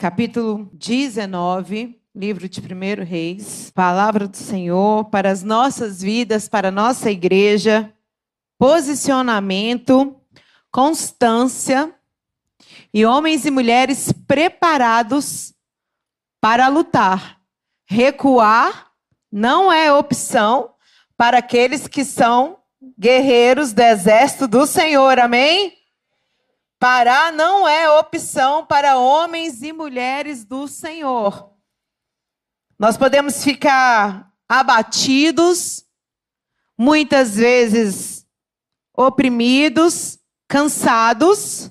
capítulo 19, livro de 1 Reis, palavra do Senhor para as nossas vidas, para a nossa igreja, posicionamento, constância e homens e mulheres preparados para lutar. Recuar não é opção para aqueles que são guerreiros do exército do Senhor, amém? Parar não é opção para homens e mulheres do Senhor. Nós podemos ficar abatidos, muitas vezes oprimidos, cansados,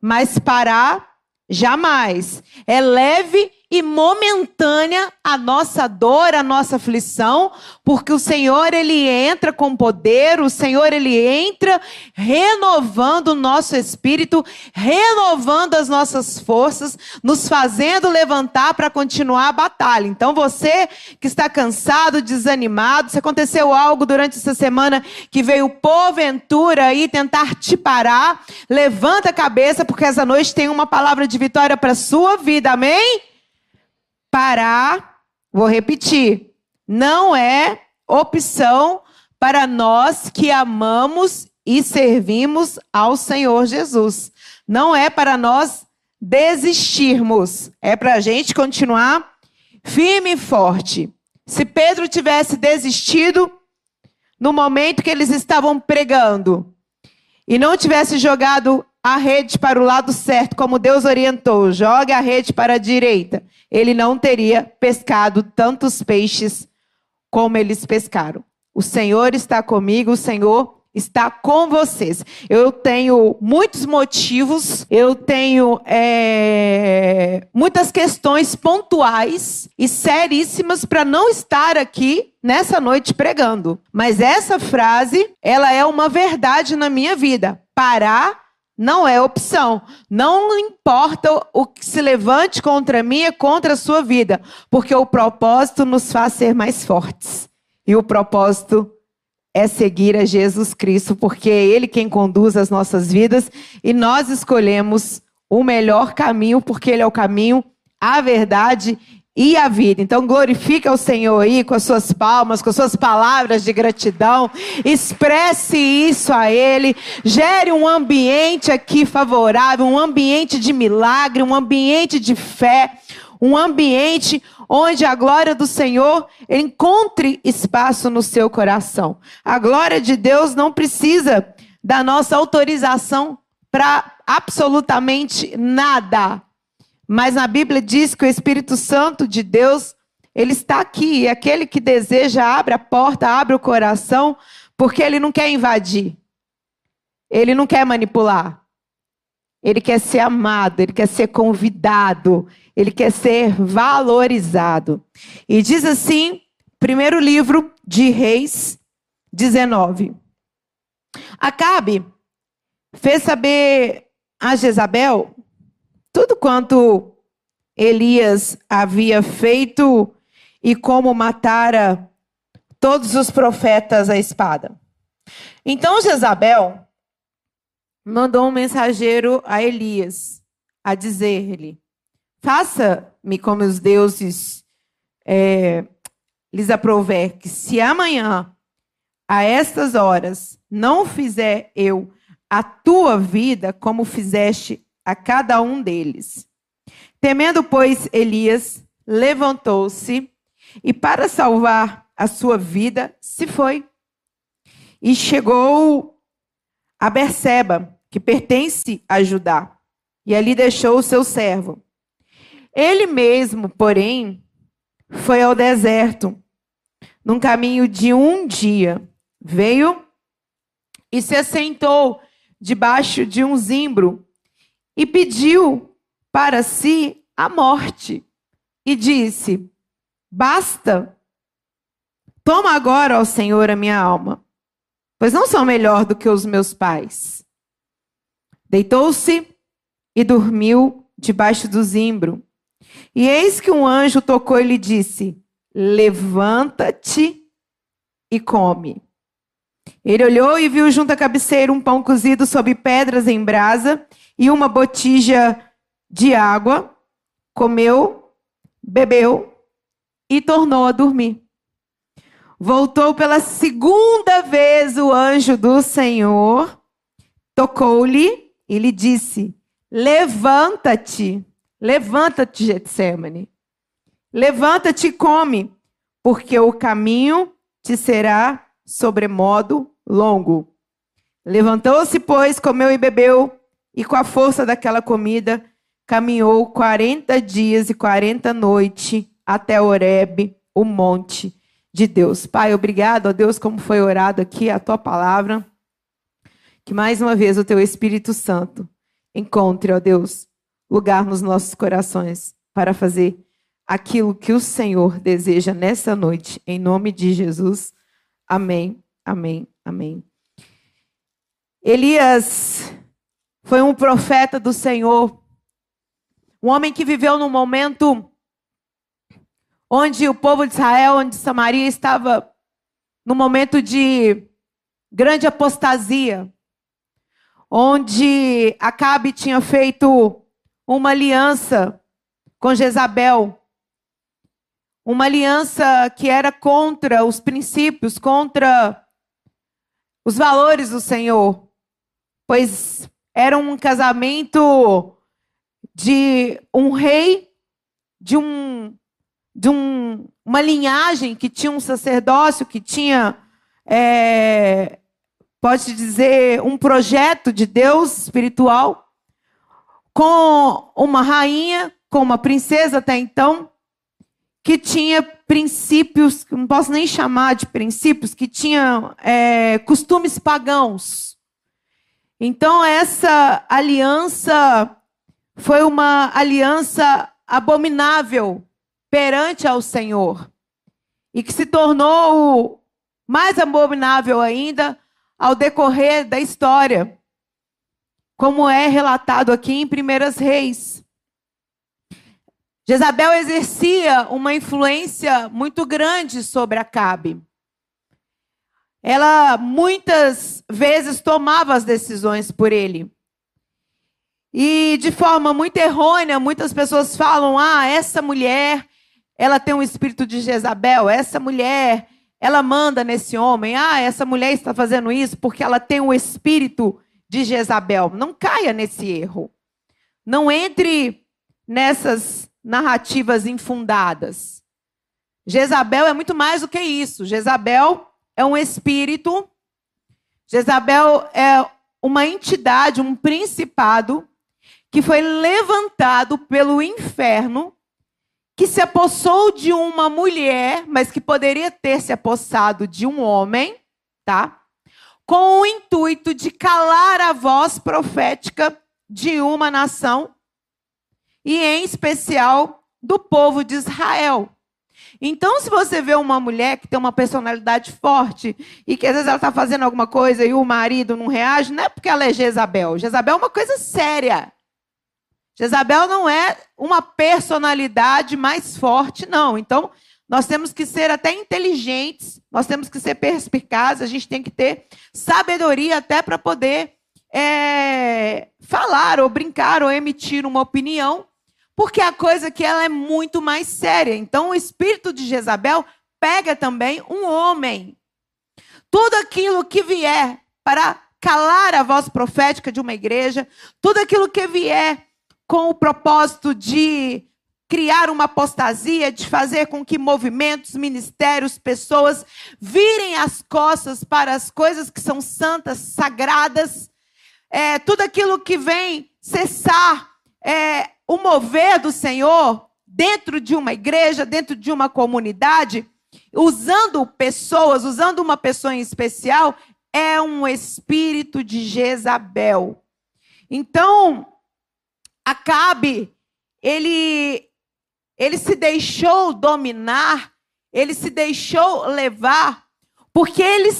mas parar jamais. É leve e momentânea a nossa dor, a nossa aflição, porque o Senhor ele entra com poder, o Senhor ele entra renovando o nosso espírito, renovando as nossas forças, nos fazendo levantar para continuar a batalha. Então você que está cansado, desanimado, se aconteceu algo durante essa semana que veio porventura aí tentar te parar, levanta a cabeça porque essa noite tem uma palavra de vitória para sua vida. Amém? Parar, vou repetir, não é opção para nós que amamos e servimos ao Senhor Jesus. Não é para nós desistirmos, é para a gente continuar firme e forte. Se Pedro tivesse desistido no momento que eles estavam pregando e não tivesse jogado a rede para o lado certo, como Deus orientou, jogue a rede para a direita, ele não teria pescado tantos peixes como eles pescaram. O Senhor está comigo, o Senhor está com vocês. Eu tenho muitos motivos, eu tenho é, muitas questões pontuais e seríssimas para não estar aqui nessa noite pregando. Mas essa frase, ela é uma verdade na minha vida. Parar não é opção. Não importa o que se levante contra mim e contra a sua vida, porque o propósito nos faz ser mais fortes. E o propósito é seguir a Jesus Cristo, porque é Ele quem conduz as nossas vidas e nós escolhemos o melhor caminho, porque Ele é o caminho, a verdade e a vida. Então glorifica o Senhor aí com as suas palmas, com as suas palavras de gratidão. Expresse isso a Ele. Gere um ambiente aqui favorável, um ambiente de milagre, um ambiente de fé, um ambiente onde a glória do Senhor encontre espaço no seu coração. A glória de Deus não precisa da nossa autorização para absolutamente nada. Mas na Bíblia diz que o Espírito Santo de Deus, ele está aqui. E aquele que deseja, abre a porta, abre o coração, porque ele não quer invadir. Ele não quer manipular. Ele quer ser amado, ele quer ser convidado, ele quer ser valorizado. E diz assim, primeiro livro de Reis 19. Acabe fez saber a Jezabel tudo quanto Elias havia feito e como matara todos os profetas à espada. Então Jezabel mandou um mensageiro a Elias a dizer-lhe: Faça-me como os deuses é, lhes aprover, que se amanhã, a estas horas, não fizer eu a tua vida como fizeste a cada um deles. Temendo, pois, Elias levantou-se e, para salvar a sua vida, se foi. E chegou a Berseba, que pertence a Judá, e ali deixou o seu servo. Ele mesmo, porém, foi ao deserto, num caminho de um dia. Veio e se assentou debaixo de um zimbro e pediu para si a morte. E disse: Basta, toma agora, ó Senhor, a minha alma, pois não sou melhor do que os meus pais. Deitou-se e dormiu debaixo do zimbro. E eis que um anjo tocou e lhe disse: Levanta-te e come. Ele olhou e viu junto à cabeceira um pão cozido sob pedras em brasa e uma botija de água. comeu, bebeu e tornou a dormir. Voltou pela segunda vez o anjo do Senhor, tocou-lhe e lhe disse: Levanta-te, levanta-te, Getsemane. Levanta-te e come, porque o caminho te será sobremodo longo. Levantou-se, pois, comeu e bebeu, e com a força daquela comida caminhou quarenta dias e quarenta noites até Horebe, o monte de Deus. Pai, obrigado, ó Deus, como foi orado aqui a tua palavra. Que mais uma vez o teu Espírito Santo encontre, ó Deus, lugar nos nossos corações para fazer aquilo que o Senhor deseja nessa noite, em nome de Jesus. Amém, amém, amém. Elias foi um profeta do Senhor, um homem que viveu num momento onde o povo de Israel, onde Samaria estava no momento de grande apostasia, onde Acabe tinha feito uma aliança com Jezabel, uma aliança que era contra os princípios, contra os valores do Senhor, pois era um casamento de um rei, de um de um, uma linhagem que tinha um sacerdócio, que tinha, é, pode dizer, um projeto de Deus espiritual, com uma rainha, com uma princesa até então, que tinha princípios, não posso nem chamar de princípios, que tinha é, costumes pagãos. Então, essa aliança foi uma aliança abominável perante ao Senhor e que se tornou mais abominável ainda ao decorrer da história, como é relatado aqui em Primeiras Reis. Jezabel exercia uma influência muito grande sobre Acabe. Ela muitas vezes tomava as decisões por ele. E de forma muito errônea, muitas pessoas falam: ah, essa mulher ela tem um espírito de Jezabel, essa mulher, ela manda nesse homem, ah, essa mulher está fazendo isso porque ela tem um espírito de Jezabel. Não caia nesse erro. Não entre nessas narrativas infundadas. Jezabel é muito mais do que isso. Jezabel é um espírito. Jezabel é uma entidade, um principado que foi levantado pelo inferno que se apossou de uma mulher, mas que poderia ter se apossado de um homem, tá? Com o intuito de calar a voz profética de uma nação e em especial do povo de Israel. Então, se você vê uma mulher que tem uma personalidade forte e que às vezes ela está fazendo alguma coisa e o marido não reage, não é porque ela é Jezabel. Jezabel é uma coisa séria. Jezabel não é uma personalidade mais forte, não. Então, nós temos que ser até inteligentes, nós temos que ser perspicazes, a gente tem que ter sabedoria até para poder é, falar ou brincar ou emitir uma opinião, porque a coisa que ela é muito mais séria. Então, o espírito de Jezabel pega também um homem. Tudo aquilo que vier para calar a voz profética de uma igreja, tudo aquilo que vier com o propósito de criar uma apostasia, de fazer com que movimentos, ministérios, pessoas virem as costas para as coisas que são santas, sagradas, é, tudo aquilo que vem cessar é, o mover do Senhor dentro de uma igreja, dentro de uma comunidade, usando pessoas, usando uma pessoa em especial, é um espírito de Jezabel. Então, Acabe, ele, ele se deixou dominar, ele se deixou levar, porque ele,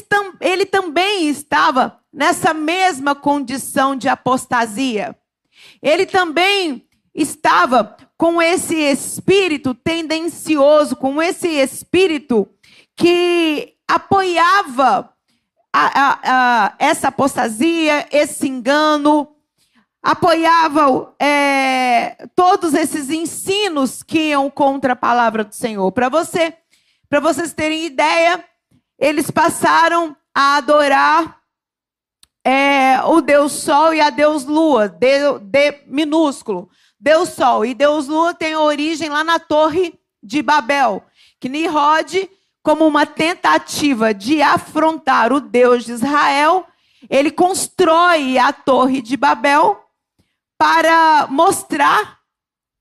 ele também estava nessa mesma condição de apostasia. Ele também estava com esse espírito tendencioso, com esse espírito que apoiava a, a, a, essa apostasia, esse engano, apoiavam é, todos esses ensinos que iam contra a palavra do Senhor. Para você, para vocês terem ideia, eles passaram a adorar é, o Deus Sol e a Deus Lua, de, de minúsculo. Deus Sol e Deus Lua tem origem lá na Torre de Babel, que Nimrod, como uma tentativa de afrontar o Deus de Israel, ele constrói a Torre de Babel para mostrar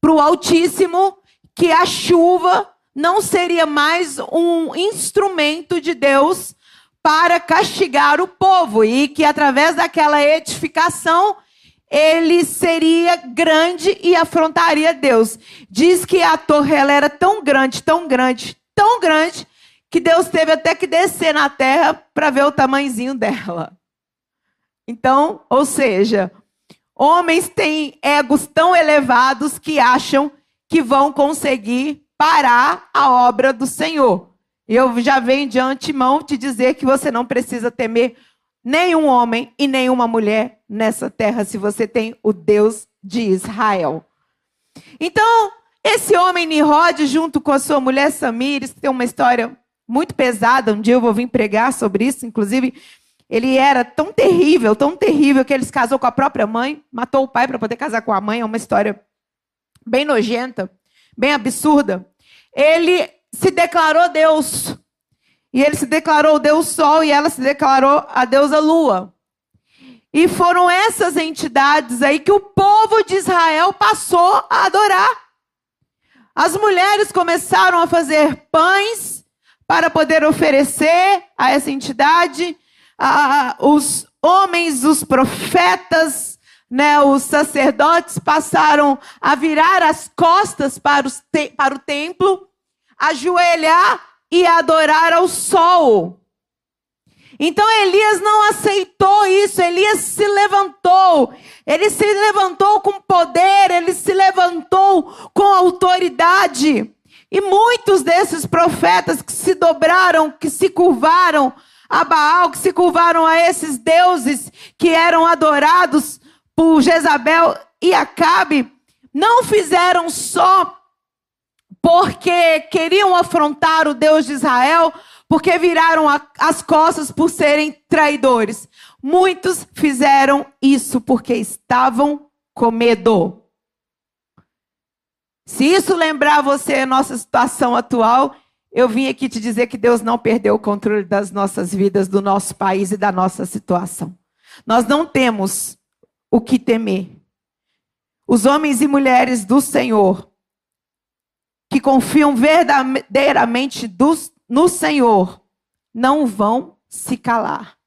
para o Altíssimo que a chuva não seria mais um instrumento de Deus para castigar o povo e que através daquela edificação ele seria grande e afrontaria Deus. Diz que a torre ela era tão grande, tão grande, tão grande que Deus teve até que descer na terra para ver o tamanhozinho dela. Então, ou seja, homens têm egos tão elevados que acham que vão conseguir parar a obra do Senhor. Eu já venho de antemão te dizer que você não precisa temer nenhum homem e nenhuma mulher nessa terra se você tem o Deus de Israel. Então, esse homem Nirod, junto com a sua mulher Samires, tem uma história muito pesada. Um dia eu vou vir pregar sobre isso. Inclusive, ele era tão terrível, tão terrível, que ele se casou com a própria mãe, matou o pai para poder casar com a mãe. É uma história bem nojenta, bem absurda. Ele se declarou Deus. E ele se declarou Deus Sol e ela se declarou a deusa Lua. E foram essas entidades aí que o povo de Israel passou a adorar. As mulheres começaram a fazer pães para poder oferecer a essa entidade. Ah, os homens, os profetas, né, os sacerdotes passaram a virar as costas para, para o templo, ajoelhar e adorar ao sol. Então Elias não aceitou isso, Elias se levantou, ele se levantou com poder, ele se levantou com autoridade. E muitos desses profetas que se dobraram, que se curvaram a Baal, que se curvaram a esses deuses que eram adorados por Jezabel e Acabe, não fizeram só porque queriam afrontar o Deus de Israel, porque viraram as costas por serem traidores. Muitos fizeram isso porque estavam com medo. Se isso lembrar você a nossa situação atual, eu vim aqui te dizer que Deus não perdeu o controle das nossas vidas, do nosso país e da nossa situação. Nós não temos o que temer. Os homens e mulheres do Senhor que confiam verdadeiramente no Senhor não vão se calar,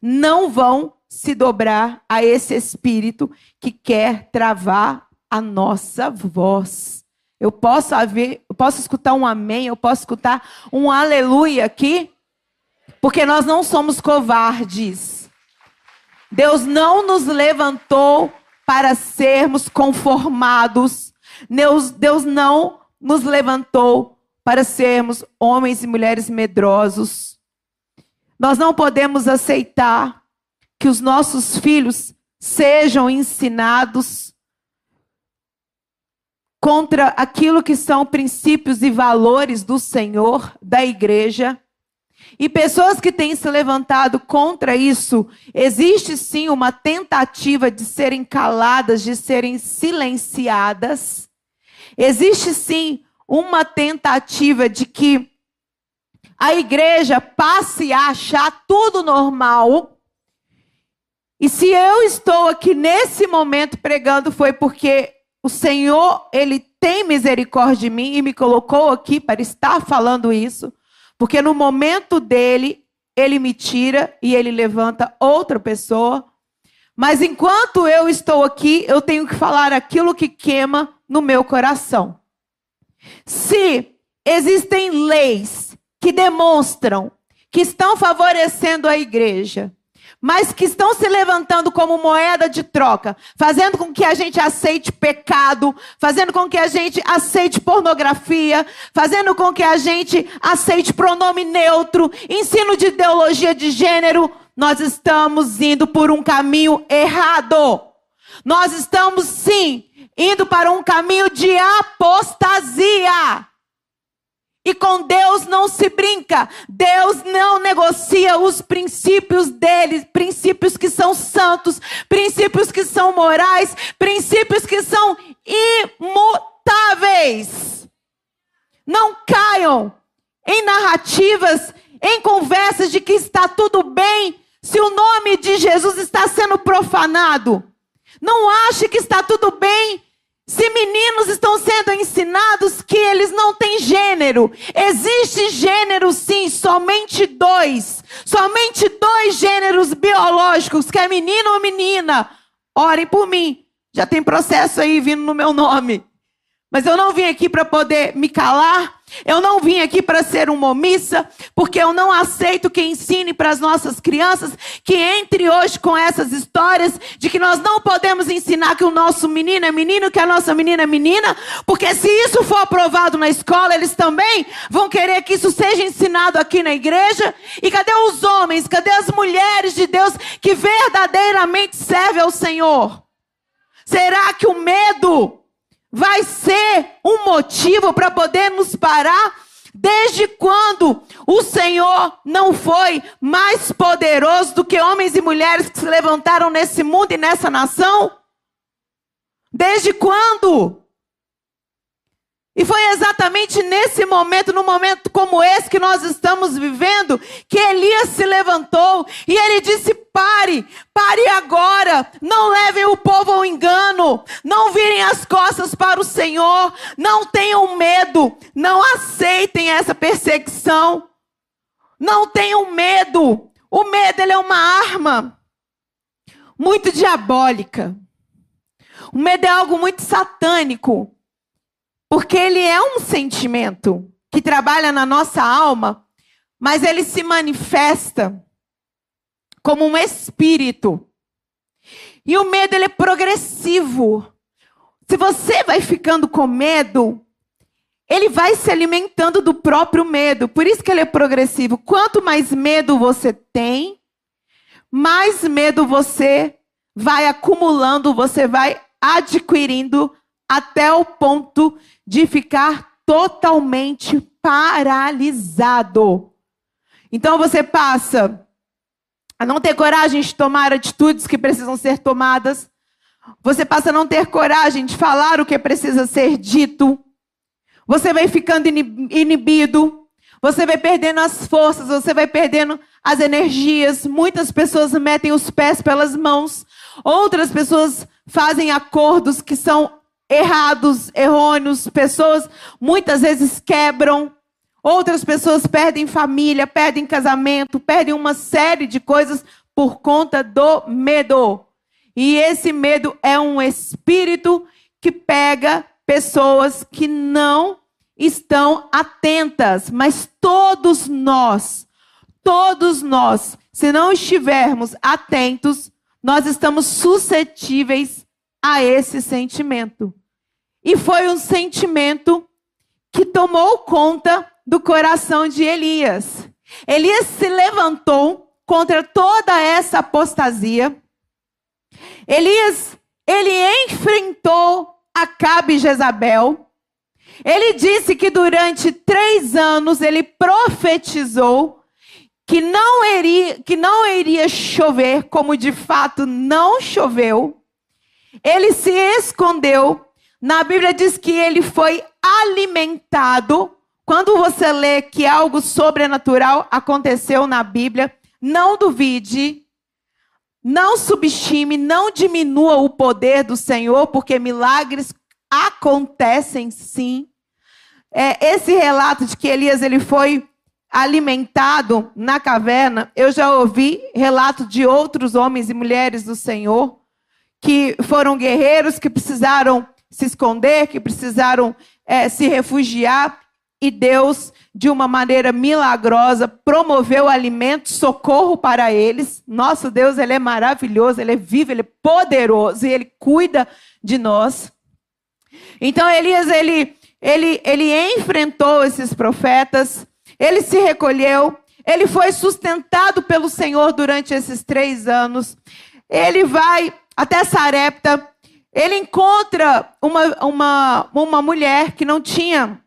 não vão se dobrar a esse espírito que quer travar a nossa voz. Eu posso haver, eu posso escutar um amém, eu posso escutar um aleluia aqui, porque nós não somos covardes. Deus não nos levantou para sermos conformados. Deus, Deus não nos levantou para sermos homens e mulheres medrosos. Nós não podemos aceitar que os nossos filhos sejam ensinados contra aquilo que são princípios e valores do Senhor, da igreja. E pessoas que têm se levantado contra isso, existe sim uma tentativa de serem caladas, de serem silenciadas. Existe sim uma tentativa de que a igreja passe a achar tudo normal. E se eu estou aqui nesse momento pregando, foi porque o Senhor, ele tem misericórdia de mim e me colocou aqui para estar falando isso, porque no momento dele, ele me tira e ele levanta outra pessoa. Mas enquanto eu estou aqui, eu tenho que falar aquilo que queima no meu coração. Se existem leis que demonstram que estão favorecendo a igreja, mas que estão se levantando como moeda de troca, fazendo com que a gente aceite pecado, fazendo com que a gente aceite pornografia, fazendo com que a gente aceite pronome neutro, ensino de ideologia de gênero, nós estamos indo por um caminho errado. Nós estamos sim indo para um caminho de apostasia. E com Deus não se brinca. Deus não negocia os princípios dele, princípios que são santos, princípios que são morais, princípios que são imutáveis. Não caiam em narrativas, em conversas de que está tudo bem se o nome de Jesus está sendo profanado. Não ache que está tudo bem se meninos estão sendo ensinados que eles não têm gênero, existe gênero sim, somente dois. Somente dois gêneros biológicos, que é menino ou menina. Orem por mim. Já tem processo aí vindo no meu nome. Mas eu não vim aqui para poder me calar. Eu não vim aqui para ser uma omissa, porque eu não aceito que ensine para as nossas crianças que entre hoje com essas histórias de que nós não podemos ensinar que o nosso menino é menino, que a nossa menina é menina, porque se isso for aprovado na escola, eles também vão querer que isso seja ensinado aqui na igreja. E cadê os homens? Cadê as mulheres de Deus que verdadeiramente servem ao Senhor? Será que o medo vai ser um motivo para poder nos parar? Desde quando o Senhor não foi mais poderoso do que homens e mulheres que se levantaram nesse mundo e nessa nação? Desde quando? E foi exatamente nesse momento, num momento como esse que nós estamos vivendo, que Elias se levantou e ele disse: pare, pare agora, não levem o povo ao engano, não virem as costas para o Senhor, não tenham medo, não aceitem essa perseguição, não tenham medo. O medo é uma arma muito diabólica. O medo é algo muito satânico. Porque ele é um sentimento que trabalha na nossa alma, mas ele se manifesta como um espírito. E o medo ele é progressivo. Se você vai ficando com medo, ele vai se alimentando do próprio medo. Por isso que ele é progressivo. Quanto mais medo você tem, mais medo você vai acumulando, você vai adquirindo até o ponto de ficar totalmente paralisado. Então você passa a não ter coragem de tomar atitudes que precisam ser tomadas. Você passa a não ter coragem de falar o que precisa ser dito. Você vai ficando inibido. Você vai perdendo as forças, você vai perdendo as energias. Muitas pessoas metem os pés pelas mãos. Outras pessoas fazem acordos que são errados, errôneos, pessoas muitas vezes quebram, outras pessoas perdem família, perdem casamento, perdem uma série de coisas por conta do medo. E esse medo é um espírito que pega pessoas que não estão atentas, mas todos nós, todos nós, se não estivermos atentos, nós estamos suscetíveis a esse sentimento. E foi um sentimento que tomou conta do coração de Elias. Elias se levantou contra toda essa apostasia. Elias, ele enfrentou Acabe e Jezabel. Ele disse que durante três anos ele profetizou que não iria, que não iria chover, como de fato não choveu. Ele se escondeu na Bíblia diz que ele foi alimentado. Quando você lê que algo sobrenatural aconteceu na Bíblia, não duvide, não subestime, não diminua o poder do Senhor, porque milagres acontecem sim. É, esse relato de que Elias ele foi alimentado na caverna, eu já ouvi relato de outros homens e mulheres do Senhor que foram guerreiros que precisaram se esconder, que precisaram é, se refugiar. E Deus, de uma maneira milagrosa, promoveu alimento, socorro para eles. Nosso Deus, Ele é maravilhoso, Ele é vivo, Ele é poderoso e Ele cuida de nós. Então Elias, ele, ele, ele enfrentou esses profetas, ele se recolheu, ele foi sustentado pelo Senhor durante esses três anos. Ele vai até Sarepta. Ele encontra uma, uma, uma mulher que não tinha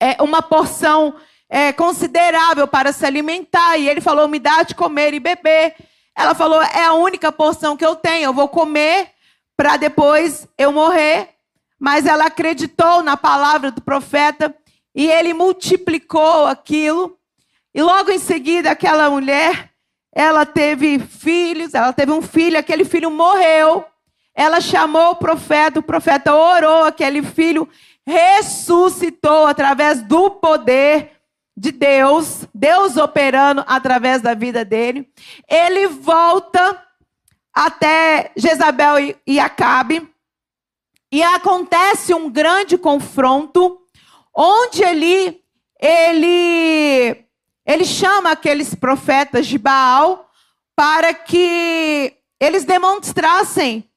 é, uma porção é, considerável para se alimentar. E ele falou: me dá de comer e beber. Ela falou: é a única porção que eu tenho, eu vou comer para depois eu morrer. Mas ela acreditou na palavra do profeta e ele multiplicou aquilo. E logo em seguida, aquela mulher, ela teve filhos, ela teve um filho, aquele filho morreu. Ela chamou o profeta, o profeta orou, aquele filho ressuscitou através do poder de Deus, Deus operando através da vida dele. Ele volta até Jezabel e Acabe, e acontece um grande confronto, onde ele, ele, ele chama aqueles profetas de Baal para que eles demonstrassem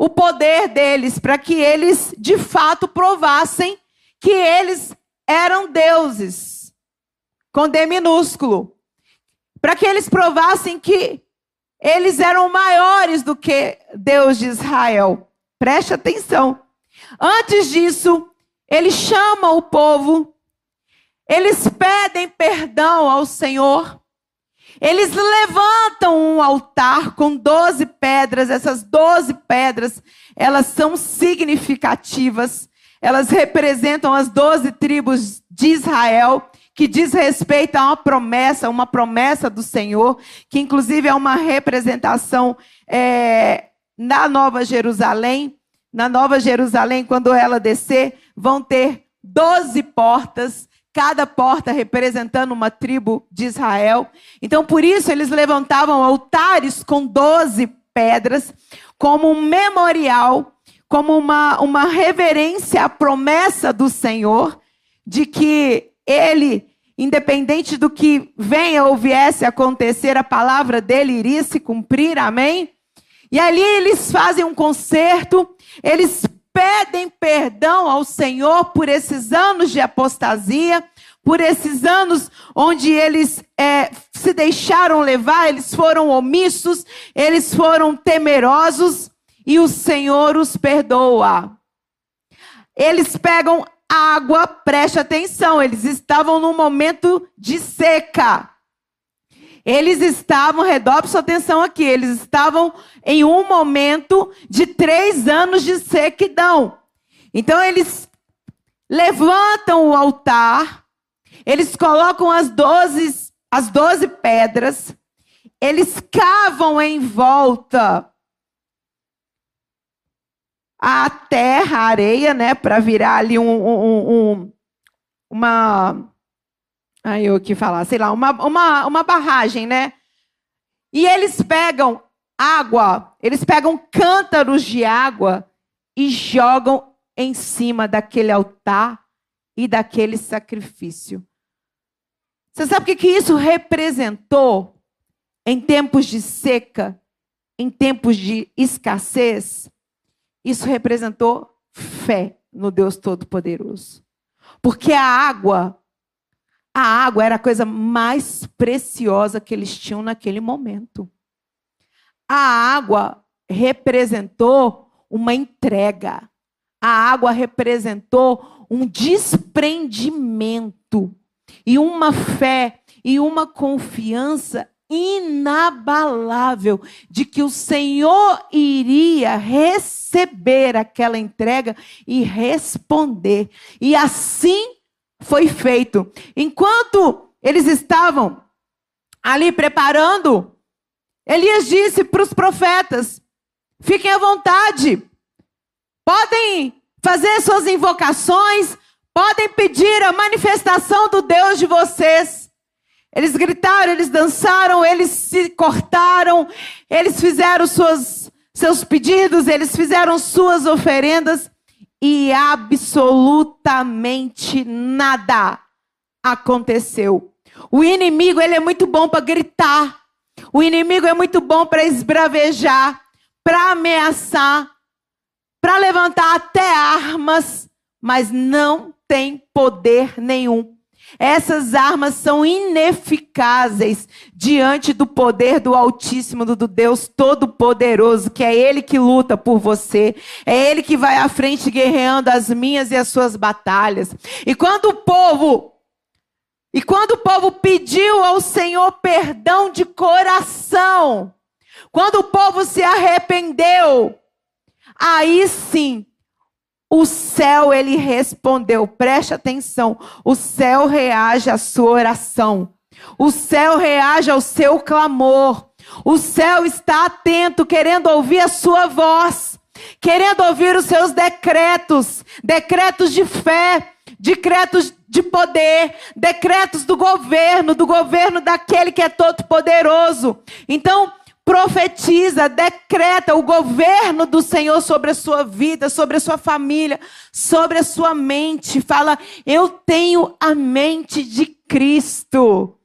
o poder deles, para que eles de fato provassem que eles eram deuses com D minúsculo, para que eles provassem que eles eram maiores do que Deus de Israel. Preste atenção. Antes disso, ele chama o povo, eles pedem perdão ao Senhor, eles levantam um altar com doze pedras, essas doze pedras, elas são significativas, elas representam as doze tribos de Israel, que diz respeito a uma promessa, uma promessa do Senhor, que inclusive é uma representação é, na Nova Jerusalém. Na Nova Jerusalém, quando ela descer, vão ter doze portas, cada porta representando uma tribo de Israel. Então, por isso, eles levantavam altares com doze pedras, como um memorial, como uma, uma reverência à promessa do Senhor, de que ele independente do que venha ou viesse acontecer, a palavra dele iria se cumprir, amém? E ali eles fazem um concerto, eles pedem perdão ao Senhor por esses anos de apostasia, por esses anos onde eles é, se deixaram levar, eles foram omissos, eles foram temerosos, e o Senhor os perdoa. Eles pegam água, preste atenção, eles estavam num momento de seca. Eles estavam, redobre sua atenção aqui, eles estavam em um momento de três anos de sequidão. Então eles levantam o altar, eles colocam as doze, as doze pedras, eles cavam em volta a terra, a areia, né, para virar ali um, um, um, uma, aí eu que falar, sei lá, uma, uma, uma barragem, né? E eles pegam água, eles pegam cântaros de água e jogam em cima daquele altar e daquele sacrifício. Você sabe o que, que isso representou em tempos de seca, em tempos de escassez? Isso representou fé no Deus Todo-Poderoso. Porque a água, a água era a coisa mais preciosa que eles tinham naquele momento. A água representou uma entrega. A água representou um desprendimento e uma fé e uma confiança inabalável de que o Senhor iria receber aquela entrega e responder. E assim foi feito. Enquanto eles estavam ali preparando, Elias disse para os profetas: fiquem à vontade, podem fazer suas invocações, podem pedir a manifestação do Deus de vocês. Eles gritaram, eles dançaram, eles se cortaram, eles fizeram suas, seus pedidos, eles fizeram suas oferendas e absolutamente nada aconteceu. O inimigo, ele é muito bom para gritar. O inimigo é muito bom para esbravejar, para ameaçar, para levantar até armas, mas não tem poder nenhum Essas armas são ineficazes diante do poder do Altíssimo, do Deus Todo-Poderoso, que é Ele que luta por você, é Ele que vai à frente guerreando as minhas e as suas batalhas. E quando o povo, e quando o povo pediu ao Senhor perdão de coração, quando o povo se arrependeu, aí sim o céu, ele respondeu, preste atenção, o céu reage à sua oração. O céu reage ao seu clamor. O céu está atento, querendo ouvir a sua voz, querendo ouvir os seus decretos, decretos de fé, decretos de poder, decretos do governo, do governo daquele que é todo poderoso. Então, profetiza, decreta o governo do Senhor sobre a sua vida, sobre a sua família, sobre a sua mente. Fala: Eu tenho a mente de Cristo.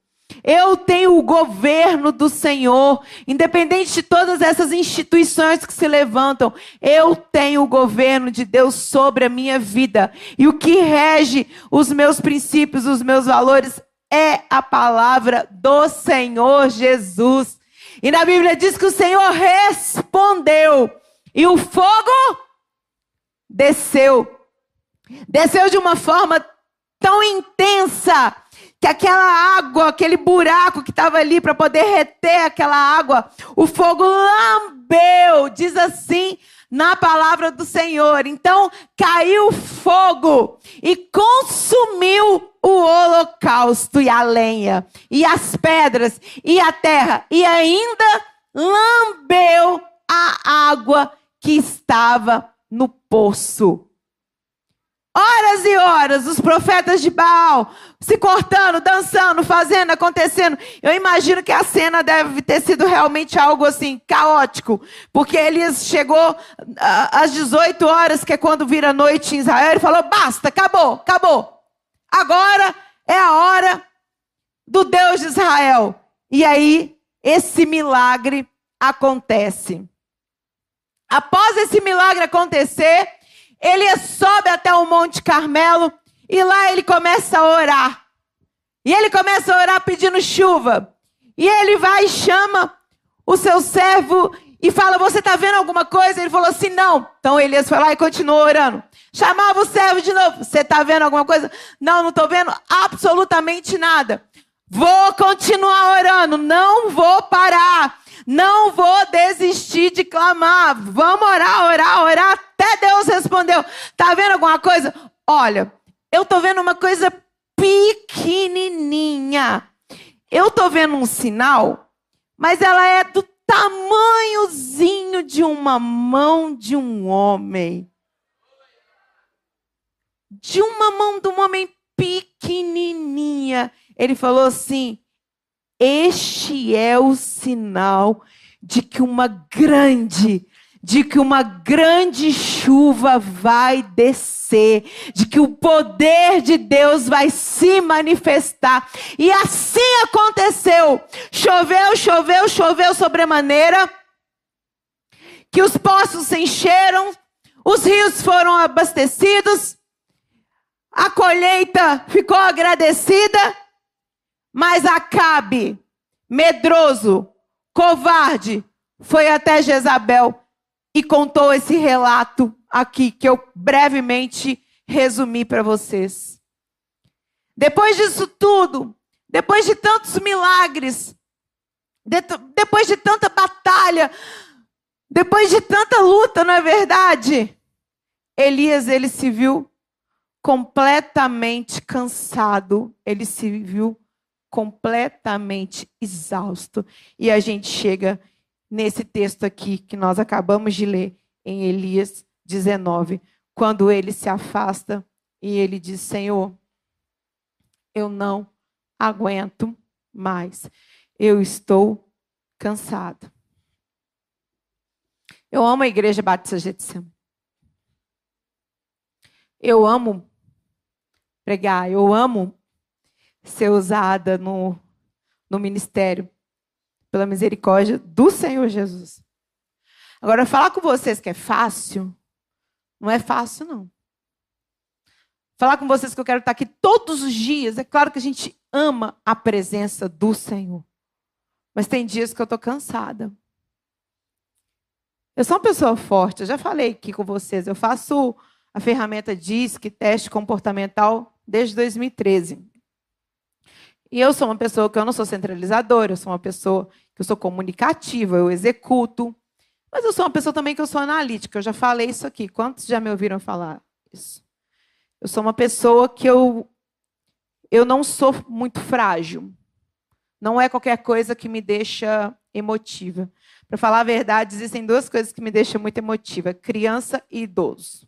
Eu tenho o governo do Senhor, independente de todas essas instituições que se levantam, eu tenho o governo de Deus sobre a minha vida. E o que rege os meus princípios, os meus valores, é a palavra do Senhor Jesus. E na Bíblia diz que o Senhor respondeu e o fogo desceu. Desceu de uma forma tão intensa que aquela água, aquele buraco que estava ali para poder reter aquela água, o fogo lambeu, diz assim na palavra do Senhor. Então caiu fogo e consumiu o holocausto e a lenha, e as pedras, e a terra, e ainda lambeu a água que estava no poço. Horas e horas, os profetas de Baal se cortando, dançando, fazendo, acontecendo. Eu imagino que a cena deve ter sido realmente algo assim, caótico. Porque Elias chegou às 18 horas, que é quando vira noite em Israel, e falou: basta, acabou, acabou. Agora é a hora do Deus de Israel. E aí, esse milagre acontece. Após esse milagre acontecer, ele sobe até o Monte Carmelo e lá ele começa a orar. E ele começa a orar pedindo chuva. E ele vai e chama o seu servo e fala: Você está vendo alguma coisa? Ele falou assim: Não. Então Elias foi lá e continuou orando. Chamava o servo de novo: Você está vendo alguma coisa? Não, não estou vendo absolutamente nada. Vou continuar orando, não vou parar. Não vou desistir de clamar. Vamos orar, orar, orar até Deus respondeu. Tá vendo alguma coisa? Olha, eu tô vendo uma coisa pequenininha. Eu tô vendo um sinal, mas ela é do tamanhozinho de uma mão de um homem. De uma mão de um homem pequenininha. Ele falou assim: Este é o sinal de que uma grande de que uma grande chuva vai descer, de que o poder de Deus vai se manifestar. E assim aconteceu. Choveu, choveu, choveu sobremaneira, que os poços se encheram, os rios foram abastecidos, a colheita ficou agradecida, mas Acabe, medroso, covarde, foi até Jezabel e contou esse relato aqui que eu brevemente resumi para vocês. Depois disso tudo, depois de tantos milagres, de, depois de tanta batalha, depois de tanta luta, não é verdade? Elias ele se viu completamente cansado, ele se viu completamente exausto. E a gente chega nesse texto aqui que nós acabamos de ler em Elias 19, quando ele se afasta e ele diz: Senhor, eu não aguento mais, eu estou cansado. Eu amo a igreja Batista Getsemane. Eu amo pregar, eu amo ser usada no, no ministério pela misericórdia do Senhor Jesus. Agora, falar com vocês que é fácil, não é fácil, não. falar com vocês que eu quero estar aqui todos os dias. É claro que a gente ama a presença do Senhor. Mas tem dias que eu estou cansada. Eu sou uma pessoa forte, eu já falei aqui com vocês. Eu faço a ferramenta DISC, teste comportamental, desde 2013. E eu sou uma pessoa que eu não sou centralizadora, eu sou uma pessoa que eu sou comunicativa, eu executo. Mas eu sou uma pessoa também que eu sou analítica. Eu já falei isso aqui. Quantos já me ouviram falar isso? Eu sou uma pessoa que eu eu não sou muito frágil. Não é qualquer coisa que me deixa emotiva. Para falar a verdade, existem duas coisas que me deixam muito emotiva: criança e idoso.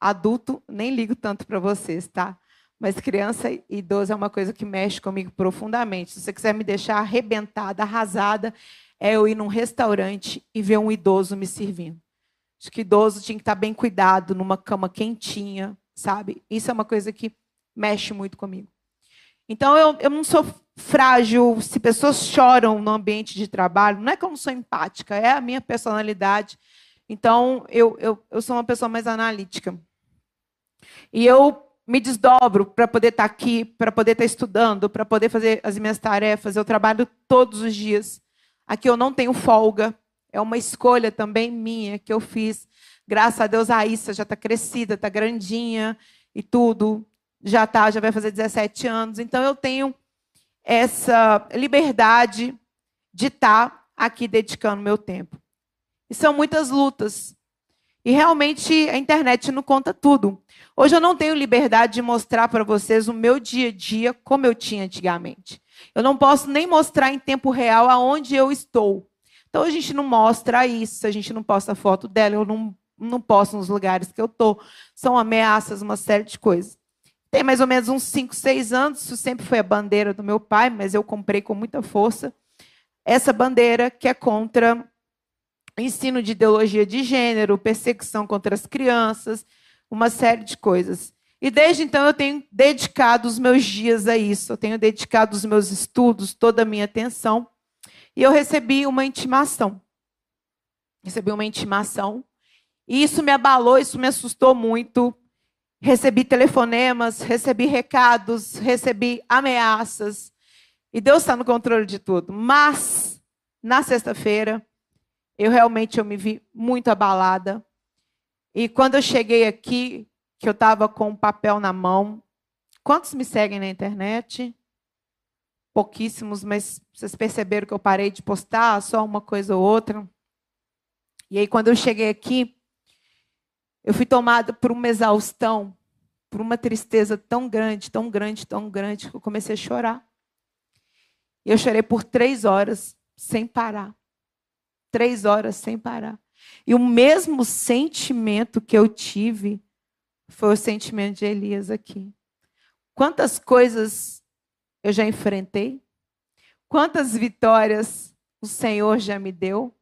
Adulto, nem ligo tanto para vocês, tá? Mas criança e idoso é uma coisa que mexe comigo profundamente. Se você quiser me deixar arrebentada, arrasada, é eu ir num restaurante e ver um idoso me servindo. Acho que idoso tinha que estar bem cuidado, numa cama quentinha, sabe? Isso é uma coisa que mexe muito comigo. Então, eu, eu não sou frágil. Se pessoas choram no ambiente de trabalho, não é que eu não sou empática, é a minha personalidade. Então, eu, eu, eu sou uma pessoa mais analítica. E eu me desdobro para poder estar aqui, para poder estar estudando, para poder fazer as minhas tarefas. Eu trabalho todos os dias. Aqui eu não tenho folga. É uma escolha também minha que eu fiz. Graças a Deus a Issa já está crescida, está grandinha e tudo. Já tá, já vai fazer 17 anos. Então eu tenho essa liberdade de estar tá aqui dedicando meu tempo. E são muitas lutas. E realmente a internet não conta tudo. Hoje eu não tenho liberdade de mostrar para vocês o meu dia a dia como eu tinha antigamente. Eu não posso nem mostrar em tempo real aonde eu estou. Então a gente não mostra isso, a gente não posta foto dela, eu não, não posto nos lugares que eu estou. São ameaças, uma série de coisas. Tem mais ou menos uns 5, 6 anos, isso sempre foi a bandeira do meu pai, mas eu comprei com muita força. Essa bandeira que é contra ensino de ideologia de gênero, perseguição contra as crianças, uma série de coisas. E desde então eu tenho dedicado os meus dias a isso, eu tenho dedicado os meus estudos, toda a minha atenção. E eu recebi uma intimação. Recebi uma intimação. E isso me abalou, isso me assustou muito. Recebi telefonemas, recebi recados, recebi ameaças. E Deus está no controle de tudo. Mas, na sexta-feira, eu realmente eu me vi muito abalada. E quando eu cheguei aqui, que eu estava com o um papel na mão, quantos me seguem na internet? Pouquíssimos, mas vocês perceberam que eu parei de postar só uma coisa ou outra. E aí, quando eu cheguei aqui, eu fui tomada por uma exaustão, por uma tristeza tão grande, tão grande, tão grande, que eu comecei a chorar. E eu chorei por três horas, sem parar. Três horas sem parar. E o mesmo sentimento que eu tive foi o sentimento de Elias aqui. Quantas coisas eu já enfrentei, quantas vitórias o Senhor já me deu,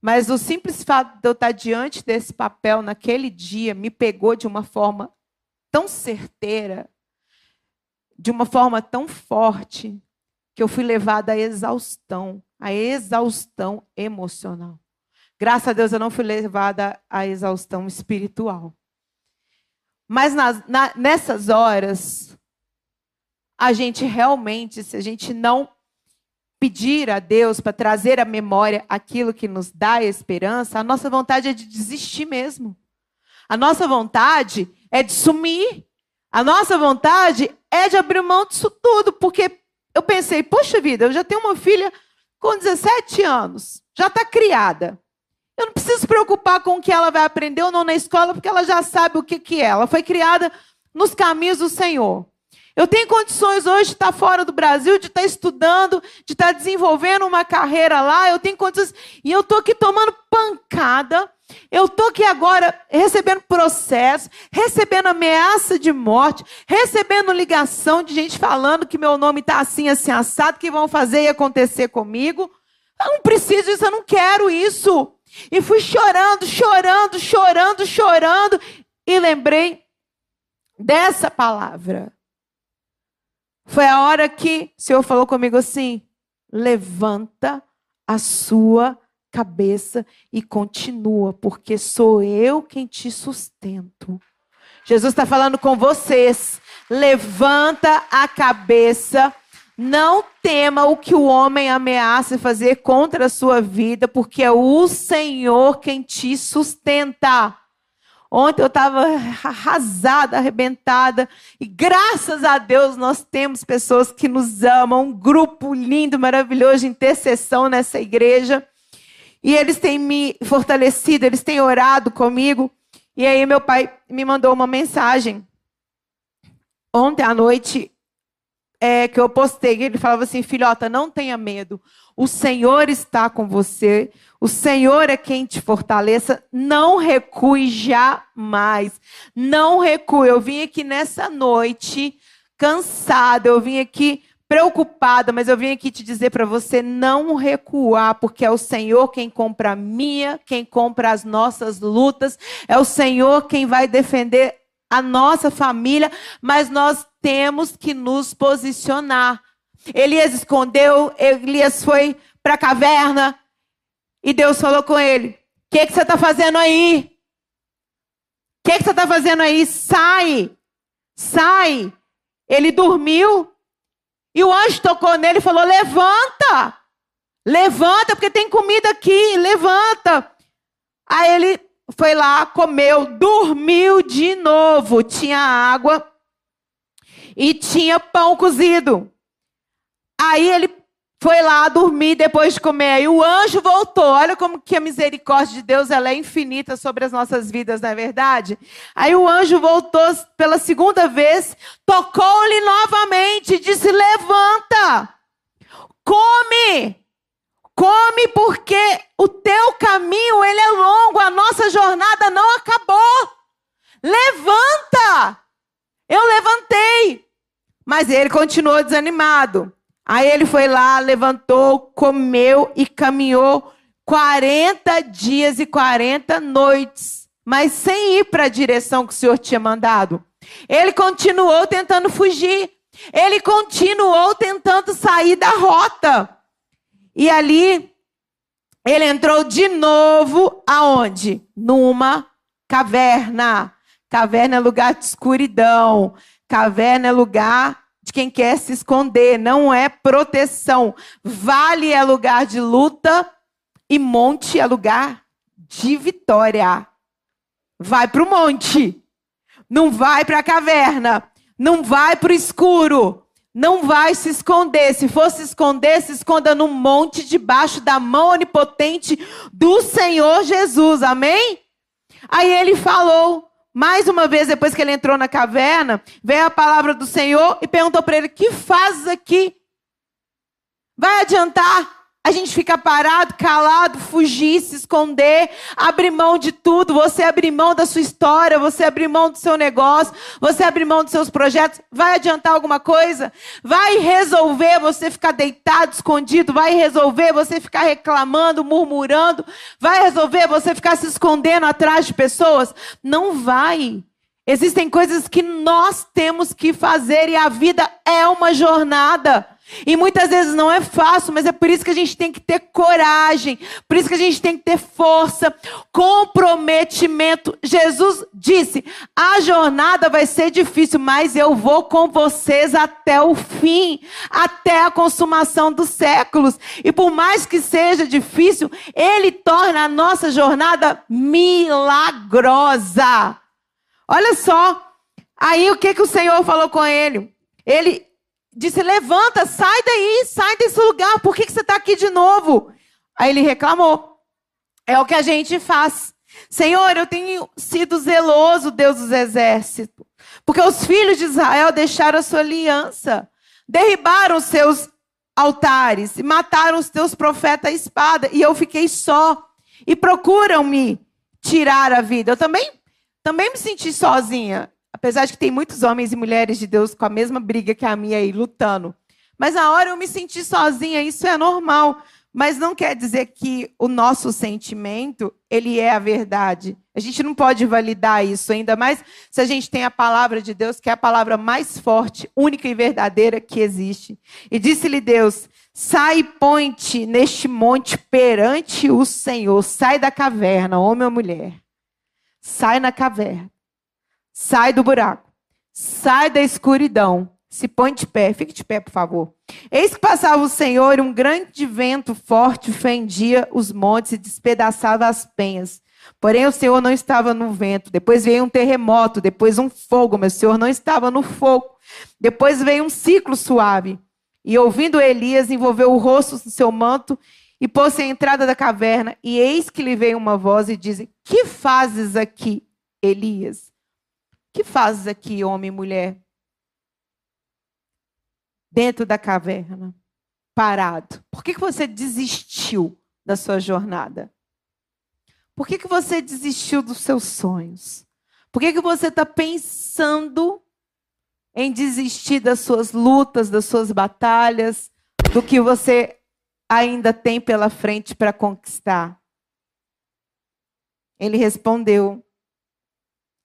mas o simples fato de eu estar diante desse papel naquele dia me pegou de uma forma tão certeira, de uma forma tão forte, que eu fui levada à exaustão, à exaustão emocional. Graças a Deus eu não fui levada à exaustão espiritual. Mas nas, na, nessas horas, a gente realmente, se a gente não pedir a Deus para trazer à memória aquilo que nos dá esperança, a nossa vontade é de desistir mesmo. A nossa vontade é de sumir. A nossa vontade é de abrir mão disso tudo, porque eu pensei, poxa vida, eu já tenho uma filha com 17 anos, já está criada. Eu não preciso preocupar com o que ela vai aprender ou não na escola, porque ela já sabe o que, que é. Ela foi criada nos caminhos do Senhor. Eu tenho condições hoje de estar fora do Brasil, de estar estudando, de estar desenvolvendo uma carreira lá. Eu tenho condições. E eu estou aqui tomando pancada. Eu estou aqui agora recebendo processo, recebendo ameaça de morte, recebendo ligação de gente falando que meu nome está assim, assim, assado, que vão fazer e acontecer comigo. Eu não preciso disso, eu não quero isso. E fui chorando, chorando, chorando, chorando. E lembrei dessa palavra. Foi a hora que o Senhor falou comigo assim: levanta a sua cabeça e continua, porque sou eu quem te sustento. Jesus está falando com vocês. Levanta a cabeça. Não tema o que o homem ameaça fazer contra a sua vida, porque é o Senhor quem te sustenta. Ontem eu estava arrasada, arrebentada, e graças a Deus nós temos pessoas que nos amam, um grupo lindo, maravilhoso de intercessão nessa igreja. E eles têm me fortalecido, eles têm orado comigo. E aí meu pai me mandou uma mensagem ontem à noite é, que eu postei. Ele falava assim, filhota, não tenha medo. O Senhor está com você. O Senhor é quem te fortaleça. Não recue jamais. Não recue. Eu vim aqui nessa noite cansada. Eu vim aqui preocupada, mas eu vim aqui te dizer para você não recuar, porque é o Senhor quem compra a minha, quem compra as nossas lutas, é o Senhor quem vai defender a nossa família, mas nós temos que nos posicionar. Elias escondeu, Elias foi para a caverna e Deus falou com ele: O que, que você está fazendo aí? O que, que você está fazendo aí? Sai! Sai! Ele dormiu, e o anjo tocou nele e falou: Levanta! Levanta, porque tem comida aqui, levanta. Aí ele foi lá, comeu, dormiu de novo. Tinha água e tinha pão cozido. Aí ele foi lá dormir depois de comer. E o anjo voltou. Olha como que a misericórdia de Deus ela é infinita sobre as nossas vidas, não é verdade? Aí o anjo voltou pela segunda vez, tocou-lhe novamente e disse: Levanta, come, come, porque o teu caminho ele é longo, a nossa jornada não acabou. Levanta! Eu levantei. Mas ele continuou desanimado. Aí ele foi lá, levantou, comeu e caminhou 40 dias e 40 noites, mas sem ir para a direção que o Senhor tinha mandado. Ele continuou tentando fugir. Ele continuou tentando sair da rota. E ali ele entrou de novo aonde? Numa caverna. Caverna é lugar de escuridão. Caverna é lugar de quem quer se esconder, não é proteção. Vale é lugar de luta e monte é lugar de vitória. Vai para o monte, não vai para a caverna, não vai para o escuro, não vai se esconder. Se for se esconder, se esconda no monte debaixo da mão onipotente do Senhor Jesus. Amém? Aí ele falou: mais uma vez, depois que ele entrou na caverna, veio a palavra do Senhor e perguntou para ele: Que fazes aqui? Vai adiantar a gente ficar parado, calado, fugir, se esconder, abrir mão de tudo, você abrir mão da sua história, você abrir mão do seu negócio, você abrir mão dos seus projetos, vai adiantar alguma coisa? Vai resolver você ficar deitado, escondido? Vai resolver você ficar reclamando, murmurando? Vai resolver você ficar se escondendo atrás de pessoas? Não vai. Existem coisas que nós temos que fazer e a vida é uma jornada. E muitas vezes não é fácil, mas é por isso que a gente tem que ter coragem, por isso que a gente tem que ter força, comprometimento. Jesus disse: a jornada vai ser difícil, mas eu vou com vocês até o fim, até a consumação dos séculos. E por mais que seja difícil, Ele torna a nossa jornada milagrosa. Olha só, aí o que, que o Senhor falou com ele? Ele disse: Levanta, sai daí, sai desse lugar, por que, que você está aqui de novo? Aí ele reclamou. É o que a gente faz. Senhor, eu tenho sido zeloso, Deus dos exércitos, porque os filhos de Israel deixaram a sua aliança, derribaram os seus altares e mataram os teus profetas à espada, e eu fiquei só. E procuram me tirar a vida. Eu também, também me senti sozinha. Apesar de que tem muitos homens e mulheres de Deus com a mesma briga que a minha aí, lutando. Mas na hora eu me senti sozinha, isso é normal. Mas não quer dizer que o nosso sentimento, ele é a verdade. A gente não pode validar isso, ainda mais se a gente tem a palavra de Deus, que é a palavra mais forte, única e verdadeira que existe. E disse-lhe Deus: Sai e põe-te neste monte perante o Senhor. Sai da caverna, homem ou mulher. Sai na caverna. Sai do buraco, sai da escuridão, se põe de pé, fique de pé, por favor. Eis que passava o Senhor e um grande vento forte fendia os montes e despedaçava as penhas. Porém, o Senhor não estava no vento. Depois veio um terremoto, depois um fogo, mas o Senhor não estava no fogo. Depois veio um ciclo suave. E ouvindo Elias, envolveu o rosto no seu manto e pôs-se à entrada da caverna. E eis que lhe veio uma voz e disse: Que fazes aqui, Elias? Que fazes aqui, homem e mulher? dentro da caverna, parado? Por que, que você desistiu da sua jornada? Por que, que você desistiu dos seus sonhos? Por que, que você está pensando em desistir das suas lutas, das suas batalhas, do que você ainda tem pela frente para conquistar? Ele respondeu: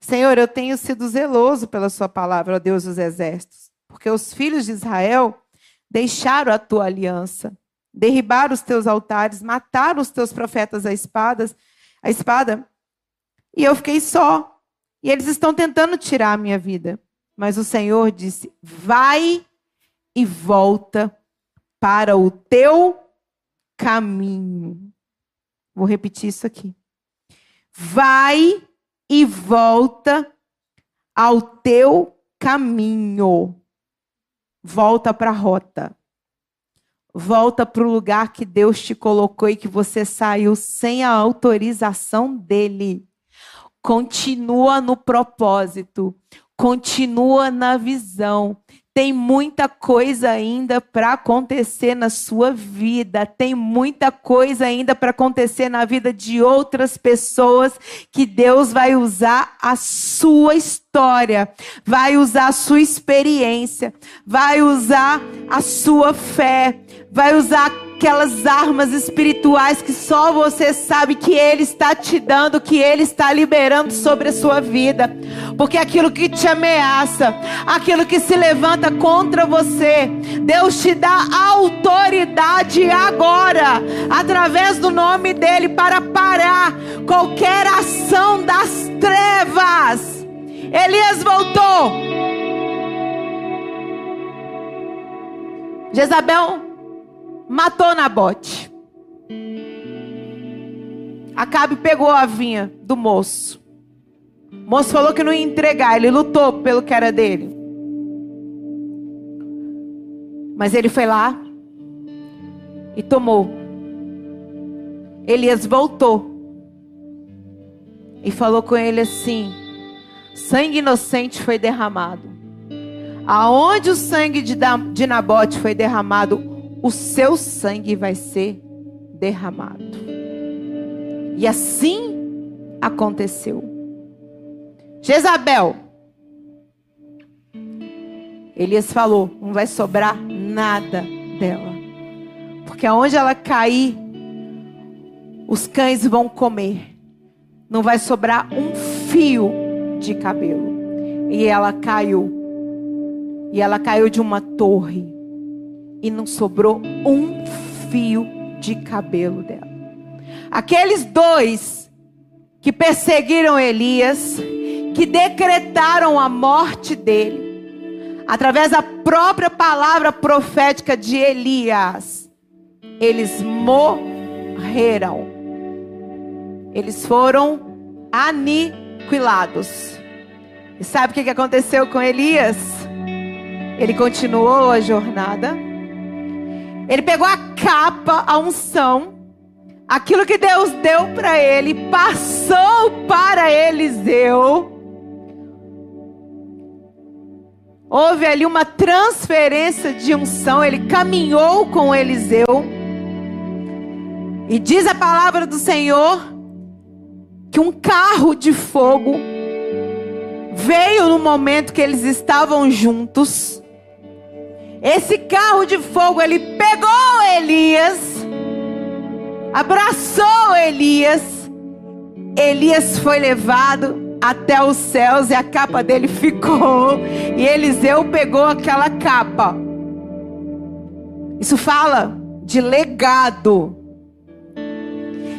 Senhor, eu tenho sido zeloso pela Sua palavra, ó Deus dos exércitos porque os filhos de Israel deixaram a tua aliança, derribaram os teus altares, mataram os teus profetas a espadas, a espada, e eu fiquei só. E eles estão tentando tirar a minha vida. Mas o Senhor disse: Vai e volta para o teu caminho. Vou repetir isso aqui. Vai e volta ao teu caminho volta para a rota. Volta para o lugar que Deus te colocou e que você saiu sem a autorização dele. Continua no propósito, continua na visão, tem muita coisa ainda para acontecer na sua vida, tem muita coisa ainda para acontecer na vida de outras pessoas que Deus vai usar a sua história, vai usar a sua experiência, vai usar a sua fé, vai usar aquelas armas espirituais que só você sabe que Ele está te dando, que Ele está liberando sobre a sua vida. Porque aquilo que te ameaça, aquilo que se levanta contra você, Deus te dá autoridade agora, através do nome dEle, para parar qualquer ação das trevas. Elias voltou. Jezabel matou Nabote. Acabe pegou a vinha do moço. O moço falou que não ia entregar, ele lutou pelo que era dele. Mas ele foi lá e tomou. Elias voltou e falou com ele assim: sangue inocente foi derramado. Aonde o sangue de, de Nabote foi derramado, o seu sangue vai ser derramado. E assim aconteceu. Jezabel, Elias falou: não vai sobrar nada dela, porque aonde ela cair, os cães vão comer, não vai sobrar um fio de cabelo. E ela caiu, e ela caiu de uma torre e não sobrou um fio de cabelo dela. Aqueles dois que perseguiram Elias, que decretaram a morte dele, através da própria palavra profética de Elias, eles morreram. Eles foram aniquilados. E sabe o que aconteceu com Elias? Ele continuou a jornada ele pegou a capa, a unção, aquilo que Deus deu para ele, passou para Eliseu. Houve ali uma transferência de unção, ele caminhou com Eliseu. E diz a palavra do Senhor que um carro de fogo veio no momento que eles estavam juntos. Esse carro de fogo, ele pegou Elias, abraçou Elias. Elias foi levado até os céus e a capa dele ficou. E Eliseu pegou aquela capa. Isso fala de legado.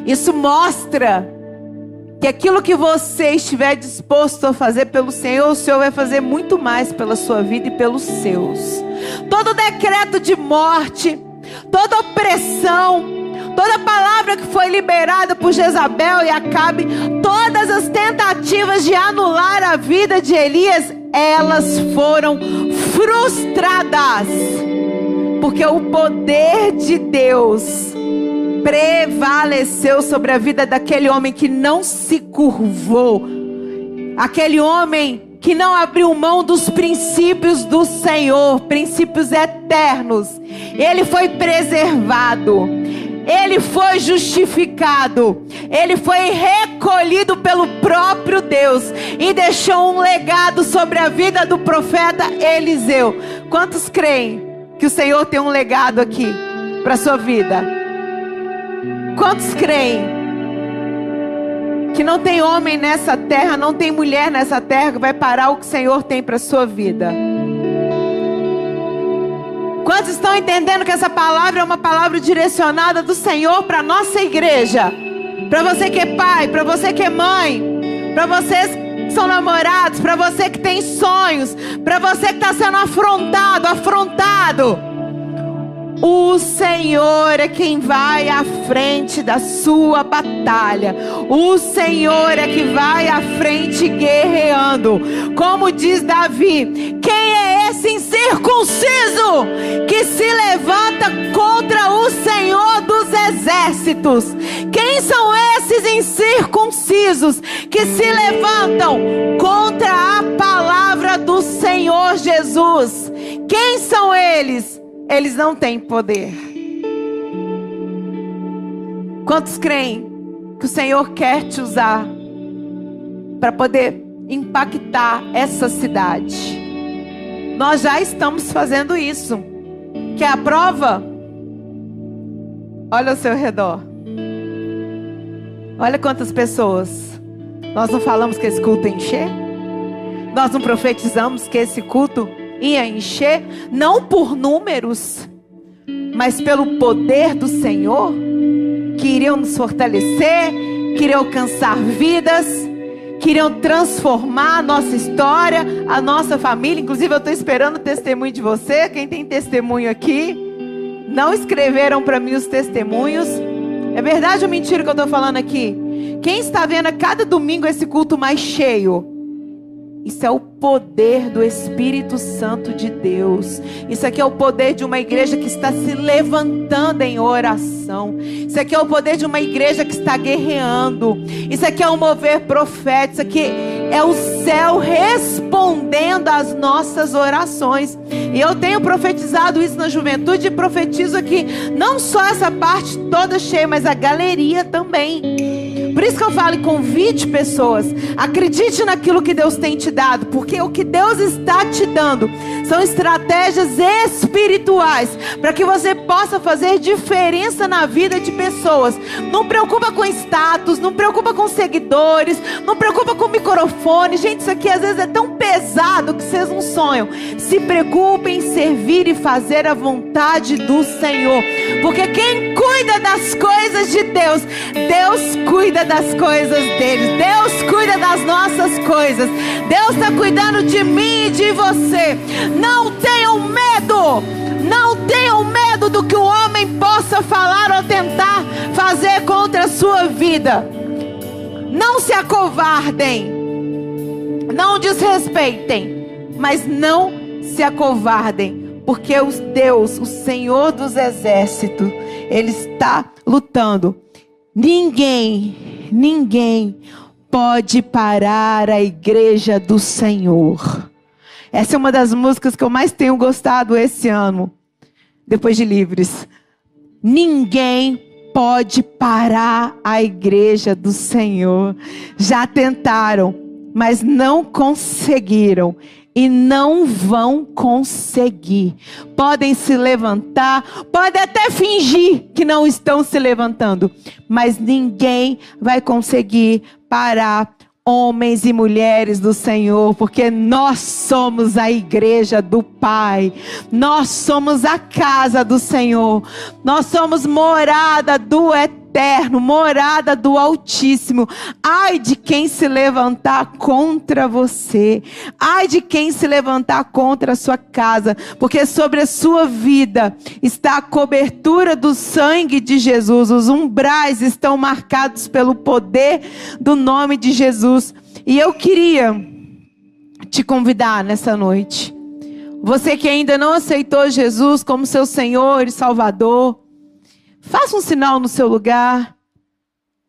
Isso mostra que aquilo que você estiver disposto a fazer pelo Senhor, o Senhor vai fazer muito mais pela sua vida e pelos seus. Todo decreto de morte, toda opressão, toda palavra que foi liberada por Jezabel e Acabe, todas as tentativas de anular a vida de Elias, elas foram frustradas. Porque o poder de Deus prevaleceu sobre a vida daquele homem que não se curvou, aquele homem que não abriu mão dos princípios do Senhor, princípios eternos. Ele foi preservado. Ele foi justificado, ele foi recolhido pelo próprio Deus e deixou um legado sobre a vida do profeta Eliseu. Quantos creem que o Senhor tem um legado aqui para sua vida? Quantos creem que não tem homem nessa terra, não tem mulher nessa terra que vai parar o que o Senhor tem para sua vida? Quantos estão entendendo que essa palavra é uma palavra direcionada do Senhor para nossa igreja? Para você que é pai, para você que é mãe, para vocês que são namorados, para você que tem sonhos, para você que está sendo afrontado, afrontado. O Senhor é quem vai à frente da sua batalha. O Senhor é que vai à frente guerreando. Como diz Davi: quem é esse incircunciso que se levanta contra o Senhor dos exércitos? Quem são esses incircuncisos que se levantam contra a palavra do Senhor Jesus? Quem são eles? Eles não têm poder. Quantos creem que o Senhor quer te usar para poder impactar essa cidade? Nós já estamos fazendo isso. Que a prova? Olha ao seu redor. Olha quantas pessoas. Nós não falamos que esse culto encher? Nós não profetizamos que esse culto ia encher, não por números, mas pelo poder do Senhor, que iriam nos fortalecer, que iriam alcançar vidas, que iriam transformar a nossa história, a nossa família. Inclusive, eu estou esperando o testemunho de você. Quem tem testemunho aqui? Não escreveram para mim os testemunhos. É verdade ou mentira que eu estou falando aqui? Quem está vendo a cada domingo esse culto mais cheio? Isso é o poder do Espírito Santo de Deus. Isso aqui é o poder de uma igreja que está se levantando em oração. Isso aqui é o poder de uma igreja que está guerreando. Isso aqui é um mover profético. Isso aqui é o céu respondendo às nossas orações. E eu tenho profetizado isso na juventude e profetizo aqui não só essa parte toda cheia, mas a galeria também. Por isso que eu falo convide pessoas. Acredite naquilo que Deus tem te dado, porque o que Deus está te dando são estratégias espirituais para que você possa fazer diferença na vida de pessoas. Não preocupa com status, não preocupa com seguidores, não preocupa com microfone. Gente, isso aqui às vezes é tão pesado que vocês não sonham. Se preocupem em servir e fazer a vontade do Senhor, porque quem cuida das coisas de Deus, Deus cuida das coisas deles. Deus cuida das nossas coisas. Deus está cuidando de mim e de você. Não tenham medo. Não tenham medo do que o homem possa falar ou tentar fazer contra a sua vida. Não se acovardem. Não desrespeitem. Mas não se acovardem. Porque o Deus, o Senhor dos exércitos, Ele está lutando Ninguém, ninguém pode parar a igreja do Senhor. Essa é uma das músicas que eu mais tenho gostado esse ano, depois de Livres. Ninguém pode parar a igreja do Senhor. Já tentaram, mas não conseguiram e não vão conseguir. Podem se levantar, podem até fingir que não estão se levantando, mas ninguém vai conseguir parar homens e mulheres do Senhor, porque nós somos a igreja do Pai, nós somos a casa do Senhor, nós somos morada do Eterno eterno, morada do Altíssimo. Ai de quem se levantar contra você. Ai de quem se levantar contra a sua casa, porque sobre a sua vida está a cobertura do sangue de Jesus. Os umbrais estão marcados pelo poder do nome de Jesus. E eu queria te convidar nessa noite. Você que ainda não aceitou Jesus como seu Senhor e Salvador, faça um sinal no seu lugar.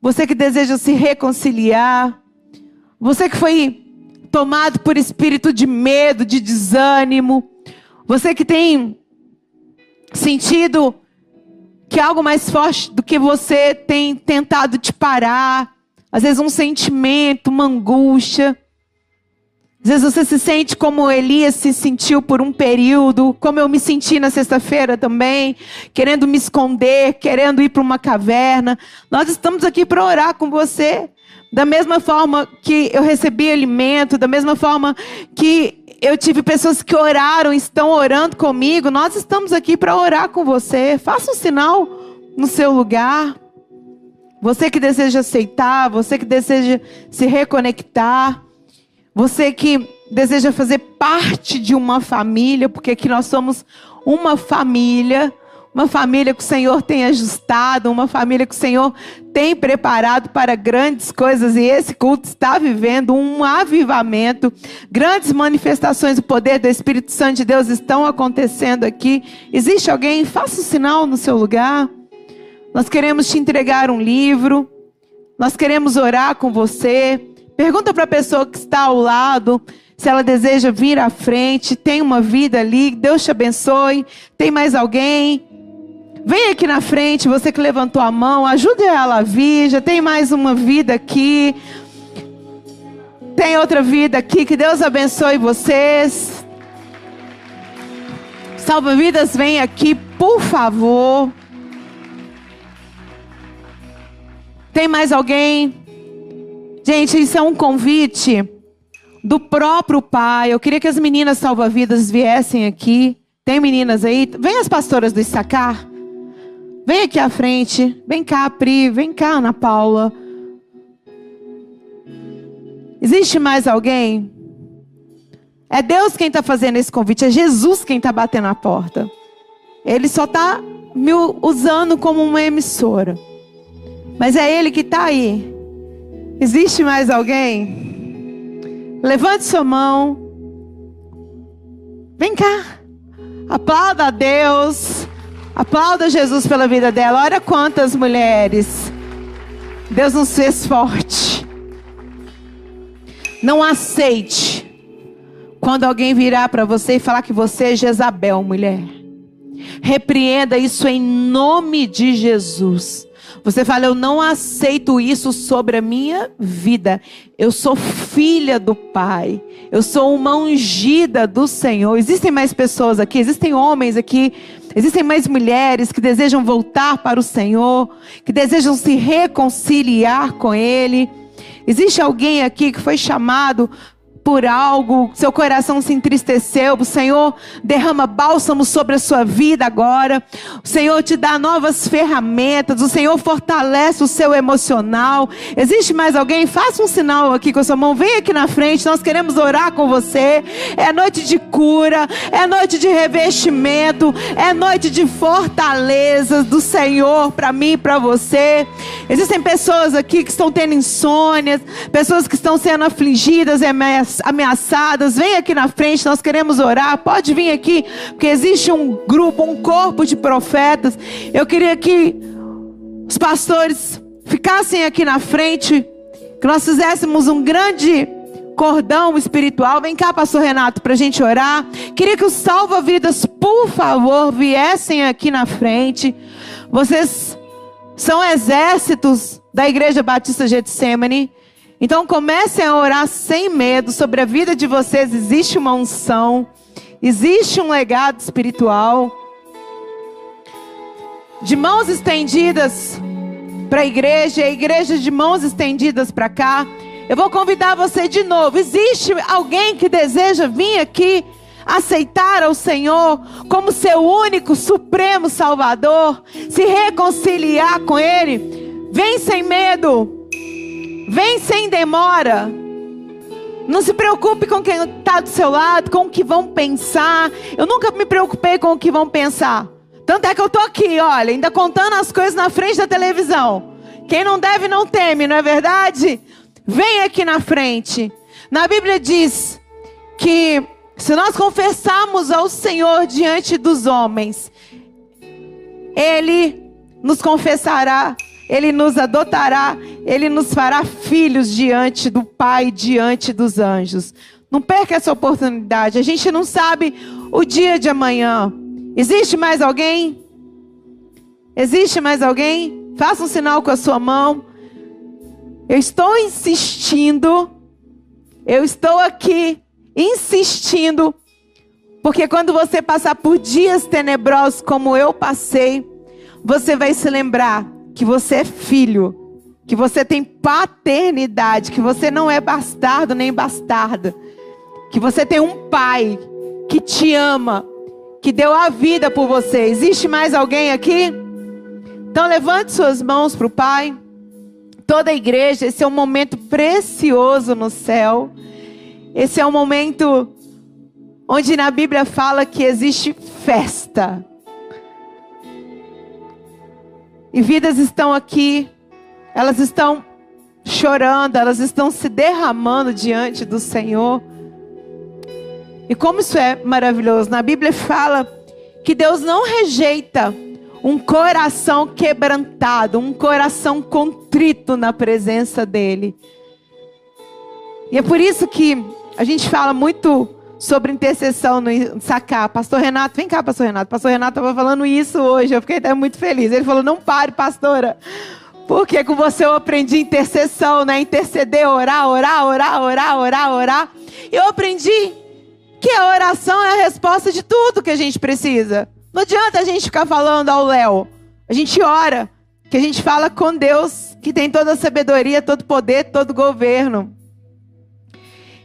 Você que deseja se reconciliar, você que foi tomado por espírito de medo, de desânimo, você que tem sentido que algo mais forte do que você tem tentado te parar, às vezes um sentimento, uma angústia. Às vezes você se sente como Elias se sentiu por um período, como eu me senti na sexta-feira também, querendo me esconder, querendo ir para uma caverna. Nós estamos aqui para orar com você. Da mesma forma que eu recebi alimento, da mesma forma que eu tive pessoas que oraram, estão orando comigo, nós estamos aqui para orar com você. Faça um sinal no seu lugar. Você que deseja aceitar, você que deseja se reconectar. Você que deseja fazer parte de uma família, porque aqui nós somos uma família, uma família que o Senhor tem ajustado, uma família que o Senhor tem preparado para grandes coisas, e esse culto está vivendo um avivamento, grandes manifestações do poder do Espírito Santo de Deus estão acontecendo aqui. Existe alguém? Faça o um sinal no seu lugar. Nós queremos te entregar um livro, nós queremos orar com você. Pergunta para a pessoa que está ao lado se ela deseja vir à frente. Tem uma vida ali. Deus te abençoe. Tem mais alguém? Vem aqui na frente, você que levantou a mão, ajude ela a vir. Já tem mais uma vida aqui. Tem outra vida aqui. Que Deus abençoe vocês. Salva vidas, vem aqui, por favor. Tem mais alguém? Gente, isso é um convite do próprio pai. Eu queria que as meninas salva-vidas viessem aqui. Tem meninas aí? Vem as pastoras do Issacar. Vem aqui à frente. Vem cá, Pri. Vem cá, Ana Paula. Existe mais alguém? É Deus quem está fazendo esse convite. É Jesus quem está batendo a porta. Ele só está me usando como uma emissora. Mas é Ele que está aí. Existe mais alguém? Levante sua mão. Vem cá. Aplauda a Deus. Aplauda Jesus pela vida dela. Olha quantas mulheres. Deus nos fez forte. Não aceite quando alguém virar para você e falar que você é Jezabel, mulher. Repreenda isso em nome de Jesus. Você fala, eu não aceito isso sobre a minha vida. Eu sou filha do Pai. Eu sou uma ungida do Senhor. Existem mais pessoas aqui, existem homens aqui, existem mais mulheres que desejam voltar para o Senhor, que desejam se reconciliar com Ele. Existe alguém aqui que foi chamado por algo, seu coração se entristeceu, o Senhor derrama bálsamo sobre a sua vida agora. O Senhor te dá novas ferramentas, o Senhor fortalece o seu emocional. Existe mais alguém? Faça um sinal aqui com a sua mão, vem aqui na frente, nós queremos orar com você. É noite de cura, é noite de revestimento, é noite de fortalezas do Senhor para mim e para você. Existem pessoas aqui que estão tendo insônias, pessoas que estão sendo afligidas, ameaçadas ameaçadas, vem aqui na frente, nós queremos orar. Pode vir aqui, porque existe um grupo, um corpo de profetas. Eu queria que os pastores ficassem aqui na frente, que nós fizéssemos um grande cordão espiritual. Vem cá, pastor Renato, para a gente orar. Queria que os salva-vidas, por favor, viessem aqui na frente. Vocês são exércitos da Igreja Batista Getsemane. Então comecem a orar sem medo sobre a vida de vocês. Existe uma unção, existe um legado espiritual. De mãos estendidas para a igreja, a igreja de mãos estendidas para cá. Eu vou convidar você de novo. Existe alguém que deseja vir aqui aceitar ao Senhor como seu único, supremo Salvador, se reconciliar com Ele? Vem sem medo. Vem sem demora. Não se preocupe com quem está do seu lado, com o que vão pensar. Eu nunca me preocupei com o que vão pensar. Tanto é que eu tô aqui, olha, ainda contando as coisas na frente da televisão. Quem não deve não teme, não é verdade? Vem aqui na frente. Na Bíblia diz que se nós confessarmos ao Senhor diante dos homens, Ele nos confessará, Ele nos adotará, Ele nos fará filhos diante do Pai, diante dos anjos. Não perca essa oportunidade. A gente não sabe o dia de amanhã. Existe mais alguém? Existe mais alguém? Faça um sinal com a sua mão. Eu estou insistindo. Eu estou aqui insistindo. Porque quando você passar por dias tenebrosos como eu passei, você vai se lembrar que você é filho, que você tem paternidade, que você não é bastardo nem bastarda, que você tem um pai que te ama, que deu a vida por você. Existe mais alguém aqui? Então levante suas mãos para o Pai. Toda a igreja, esse é um momento precioso no céu. Esse é um momento onde na Bíblia fala que existe festa. E vidas estão aqui, elas estão chorando, elas estão se derramando diante do Senhor. E como isso é maravilhoso, na Bíblia fala que Deus não rejeita um coração quebrantado, um coração contrito na presença dEle. E é por isso que a gente fala muito sobre intercessão no sacar. Pastor Renato, vem cá, pastor Renato. Pastor Renato estava falando isso hoje, eu fiquei até muito feliz. Ele falou: não pare, pastora. Porque com você eu aprendi intercessão, né? Interceder, orar, orar, orar, orar, orar, orar. Eu aprendi que a oração é a resposta de tudo que a gente precisa. Não adianta a gente ficar falando ao Léo. A gente ora, que a gente fala com Deus, que tem toda a sabedoria, todo poder, todo governo.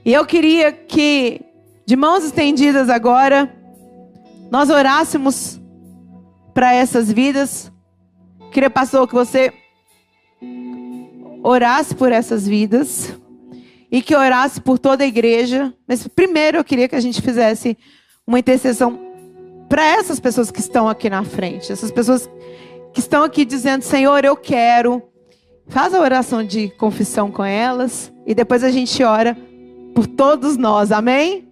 E eu queria que de mãos estendidas agora, nós orássemos para essas vidas. Queria, pastor, que você orasse por essas vidas e que orasse por toda a igreja. Mas primeiro eu queria que a gente fizesse uma intercessão para essas pessoas que estão aqui na frente, essas pessoas que estão aqui dizendo: Senhor, eu quero. Faz a oração de confissão com elas e depois a gente ora por todos nós. Amém?